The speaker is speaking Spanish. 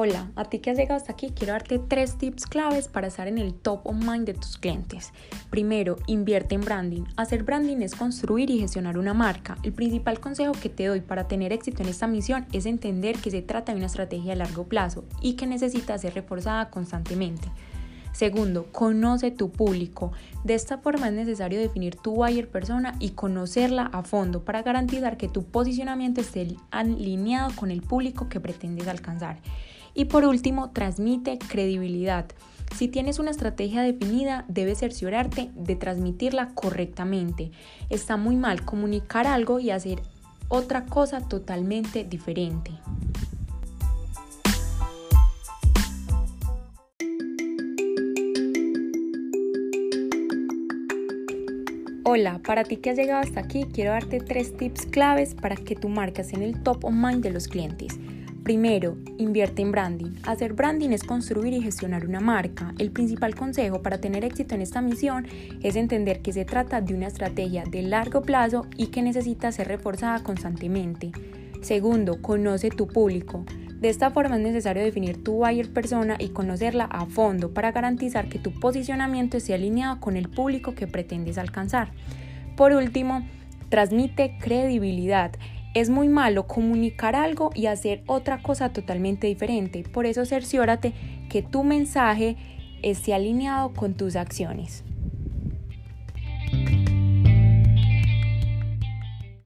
Hola, a ti que has llegado hasta aquí, quiero darte tres tips claves para estar en el top of mind de tus clientes. Primero, invierte en branding. Hacer branding es construir y gestionar una marca. El principal consejo que te doy para tener éxito en esta misión es entender que se trata de una estrategia a largo plazo y que necesita ser reforzada constantemente. Segundo, conoce tu público. De esta forma es necesario definir tu buyer persona y conocerla a fondo para garantizar que tu posicionamiento esté alineado con el público que pretendes alcanzar. Y por último, transmite credibilidad. Si tienes una estrategia definida, debes cerciorarte de transmitirla correctamente. Está muy mal comunicar algo y hacer otra cosa totalmente diferente. Hola, para ti que has llegado hasta aquí, quiero darte tres tips claves para que tu marca esté en el top of mind de los clientes. Primero, invierte en branding. Hacer branding es construir y gestionar una marca. El principal consejo para tener éxito en esta misión es entender que se trata de una estrategia de largo plazo y que necesita ser reforzada constantemente. Segundo, conoce tu público. De esta forma es necesario definir tu buyer persona y conocerla a fondo para garantizar que tu posicionamiento esté alineado con el público que pretendes alcanzar. Por último, transmite credibilidad. Es muy malo comunicar algo y hacer otra cosa totalmente diferente. Por eso cerciórate que tu mensaje esté alineado con tus acciones.